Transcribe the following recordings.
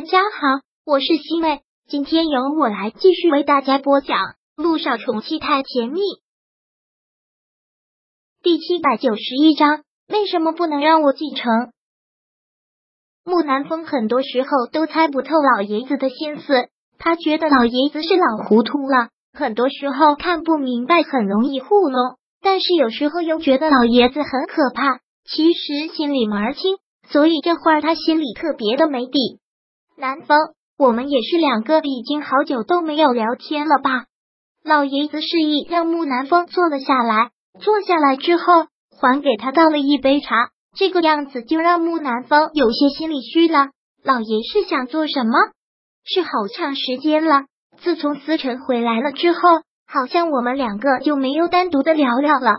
大家好，我是西妹，今天由我来继续为大家播讲《路上宠妻太甜蜜》第七百九十一章。为什么不能让我继承？木南风很多时候都猜不透老爷子的心思，他觉得老爷子是老糊涂了，很多时候看不明白，很容易糊弄。但是有时候又觉得老爷子很可怕，其实心里门儿清，所以这会儿他心里特别的没底。南风，我们也是两个已经好久都没有聊天了吧？老爷子示意让木南风坐了下来，坐下来之后还给他倒了一杯茶，这个样子就让木南风有些心里虚了。老爷是想做什么？是好长时间了，自从思辰回来了之后，好像我们两个就没有单独的聊聊了。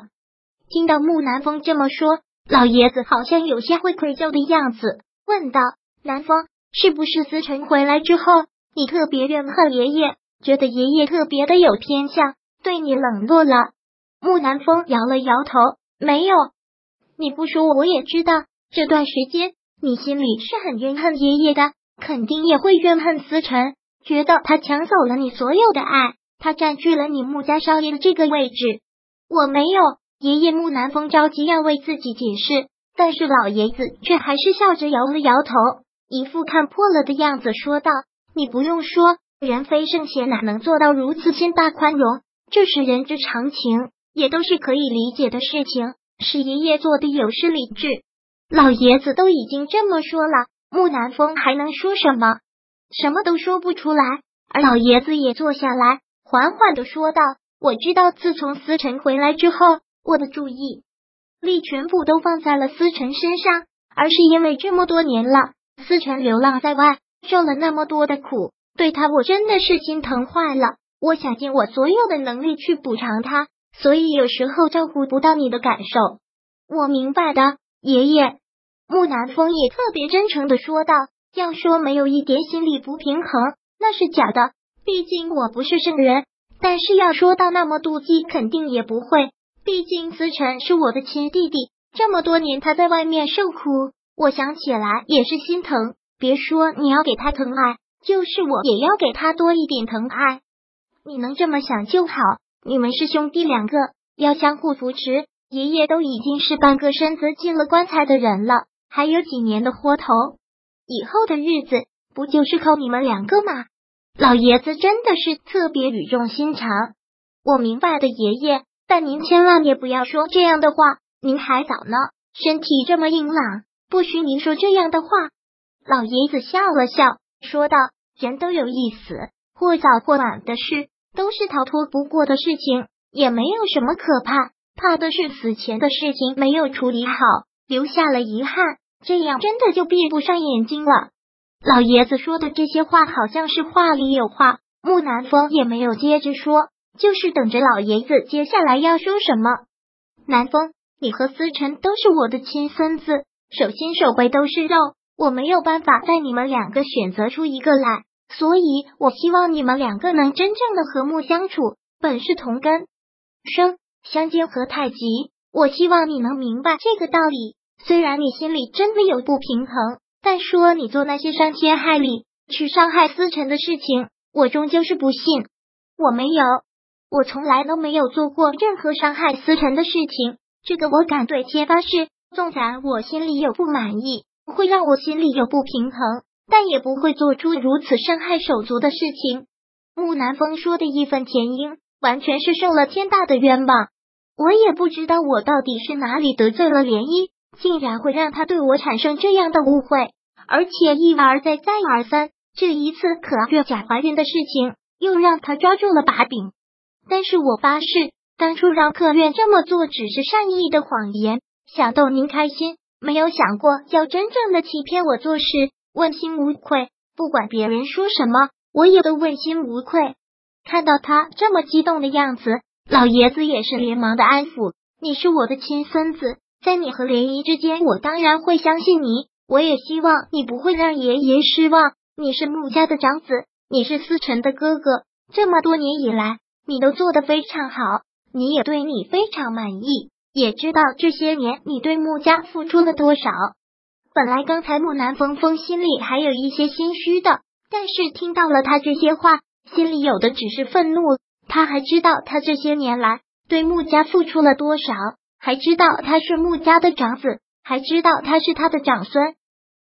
听到木南风这么说，老爷子好像有些会愧疚的样子，问道：“南风。”是不是思辰回来之后，你特别怨恨爷爷，觉得爷爷特别的有偏向，对你冷落了？木南风摇了摇头，没有。你不说我也知道，这段时间你心里是很怨恨爷爷的，肯定也会怨恨思辰，觉得他抢走了你所有的爱，他占据了你穆家少爷的这个位置。我没有，爷爷木南风着急要为自己解释，但是老爷子却还是笑着摇了摇头。一副看破了的样子，说道：“你不用说，人非圣贤，哪能做到如此心大宽容？这是人之常情，也都是可以理解的事情。是爷爷做的有失理智。老爷子都已经这么说了，木南风还能说什么？什么都说不出来。而老爷子也坐下来，缓缓的说道：‘我知道，自从思辰回来之后，我的注意力全部都放在了思辰身上，而是因为这么多年了。’”思辰流浪在外，受了那么多的苦，对他我真的是心疼坏了。我想尽我所有的能力去补偿他，所以有时候照顾不到你的感受，我明白的，爷爷。木南风也特别真诚的说道：“要说没有一点心理不平衡，那是假的。毕竟我不是圣人，但是要说到那么妒忌，肯定也不会。毕竟思辰是我的亲弟弟，这么多年他在外面受苦。”我想起来也是心疼，别说你要给他疼爱，就是我也要给他多一点疼爱。你能这么想就好。你们是兄弟两个，要相互扶持。爷爷都已经是半个身子进了棺材的人了，还有几年的活头，以后的日子不就是靠你们两个吗？老爷子真的是特别语重心长。我明白的，爷爷，但您千万也不要说这样的话。您还早呢，身体这么硬朗。不许您说这样的话。老爷子笑了笑，说道：“人都有一死，或早或晚的事，都是逃脱不过的事情，也没有什么可怕。怕的是死前的事情没有处理好，留下了遗憾，这样真的就闭不上眼睛了。”老爷子说的这些话好像是话里有话，木南风也没有接着说，就是等着老爷子接下来要说什么。南风，你和思辰都是我的亲孙子。手心手背都是肉，我没有办法在你们两个选择出一个来，所以我希望你们两个能真正的和睦相处，本是同根生，相煎何太急。我希望你能明白这个道理。虽然你心里真的有不平衡，但说你做那些伤天害理、去伤害思辰的事情，我终究是不信。我没有，我从来都没有做过任何伤害思辰的事情，这个我敢对天发誓。纵然我心里有不满意，会让我心里有不平衡，但也不会做出如此伤害手足的事情。木南风说的义愤填膺，完全是受了天大的冤枉。我也不知道我到底是哪里得罪了涟漪，竟然会让他对我产生这样的误会，而且一而再，再而三。这一次可月假怀孕的事情，又让他抓住了把柄。但是我发誓，当初让客院这么做，只是善意的谎言。想逗您开心，没有想过要真正的欺骗我做事，问心无愧。不管别人说什么，我也都问心无愧。看到他这么激动的样子，老爷子也是连忙的安抚：“你是我的亲孙子，在你和莲姨之间，我当然会相信你。我也希望你不会让爷爷失望。你是穆家的长子，你是思辰的哥哥，这么多年以来，你都做得非常好，你也对你非常满意。”也知道这些年你对穆家付出了多少，本来刚才木南风风心里还有一些心虚的，但是听到了他这些话，心里有的只是愤怒。他还知道他这些年来对穆家付出了多少，还知道他是穆家的长子，还知道他是他的长孙。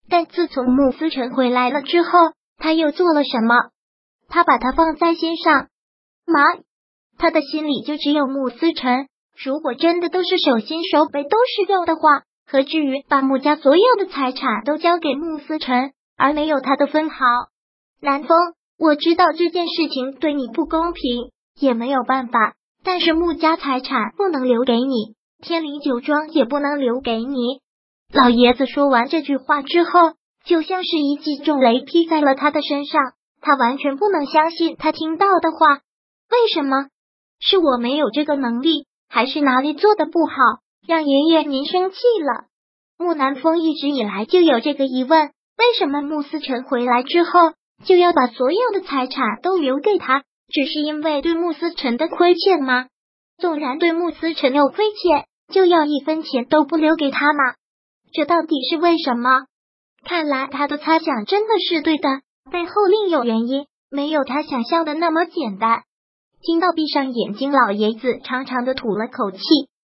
但自从穆思成回来了之后，他又做了什么？他把他放在心上吗？他的心里就只有穆思成。如果真的都是手心手背都是肉的话。何至于把穆家所有的财产都交给穆思成，而没有他的分毫？南风，我知道这件事情对你不公平，也没有办法。但是穆家财产不能留给你，天灵酒庄也不能留给你。老爷子说完这句话之后，就像是一记重雷劈在了他的身上，他完全不能相信他听到的话。为什么？是我没有这个能力，还是哪里做的不好？让爷爷您生气了。木南风一直以来就有这个疑问：为什么穆思成回来之后就要把所有的财产都留给他？只是因为对穆思成的亏欠吗？纵然对穆思成有亏欠，就要一分钱都不留给他吗？这到底是为什么？看来他的猜想真的是对的，背后另有原因，没有他想象的那么简单。听到闭上眼睛，老爷子长长的吐了口气。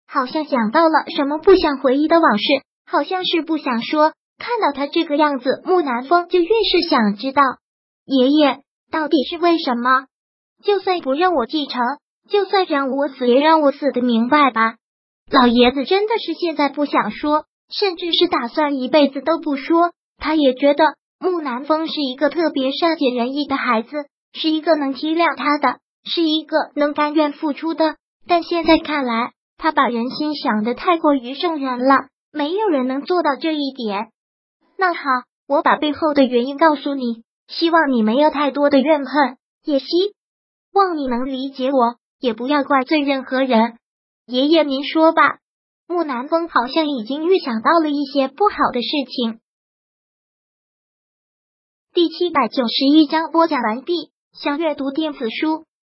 好像想到了什么不想回忆的往事，好像是不想说。看到他这个样子，木南风就越是想知道爷爷到底是为什么。就算不让我继承，就算让我死，也让我死的明白吧。老爷子真的是现在不想说，甚至是打算一辈子都不说。他也觉得木南风是一个特别善解人意的孩子，是一个能体谅他的，是一个能甘愿付出的。但现在看来。他把人心想的太过于圣人了，没有人能做到这一点。那好，我把背后的原因告诉你，希望你没有太多的怨恨，也希望你能理解我，也不要怪罪任何人。爷爷，您说吧。木南风好像已经预想到了一些不好的事情。第七百九十一章播讲完毕。想阅读电子书，